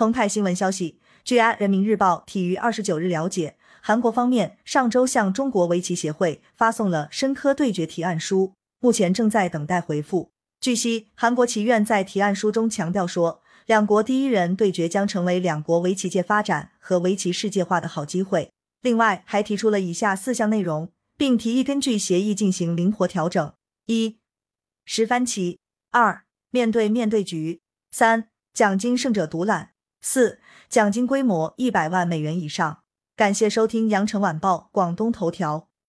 澎湃新闻消息，据《安人民日报》体育二十九日了解，韩国方面上周向中国围棋协会发送了深科对决提案书，目前正在等待回复。据悉，韩国棋院在提案书中强调说，两国第一人对决将成为两国围棋界发展和围棋世界化的好机会。另外，还提出了以下四项内容，并提议根据协议进行灵活调整：一、十番棋；二、面对面对局；三、奖金胜者独揽；四、奖金规模一百万美元以上。感谢收听羊城晚报广东头条。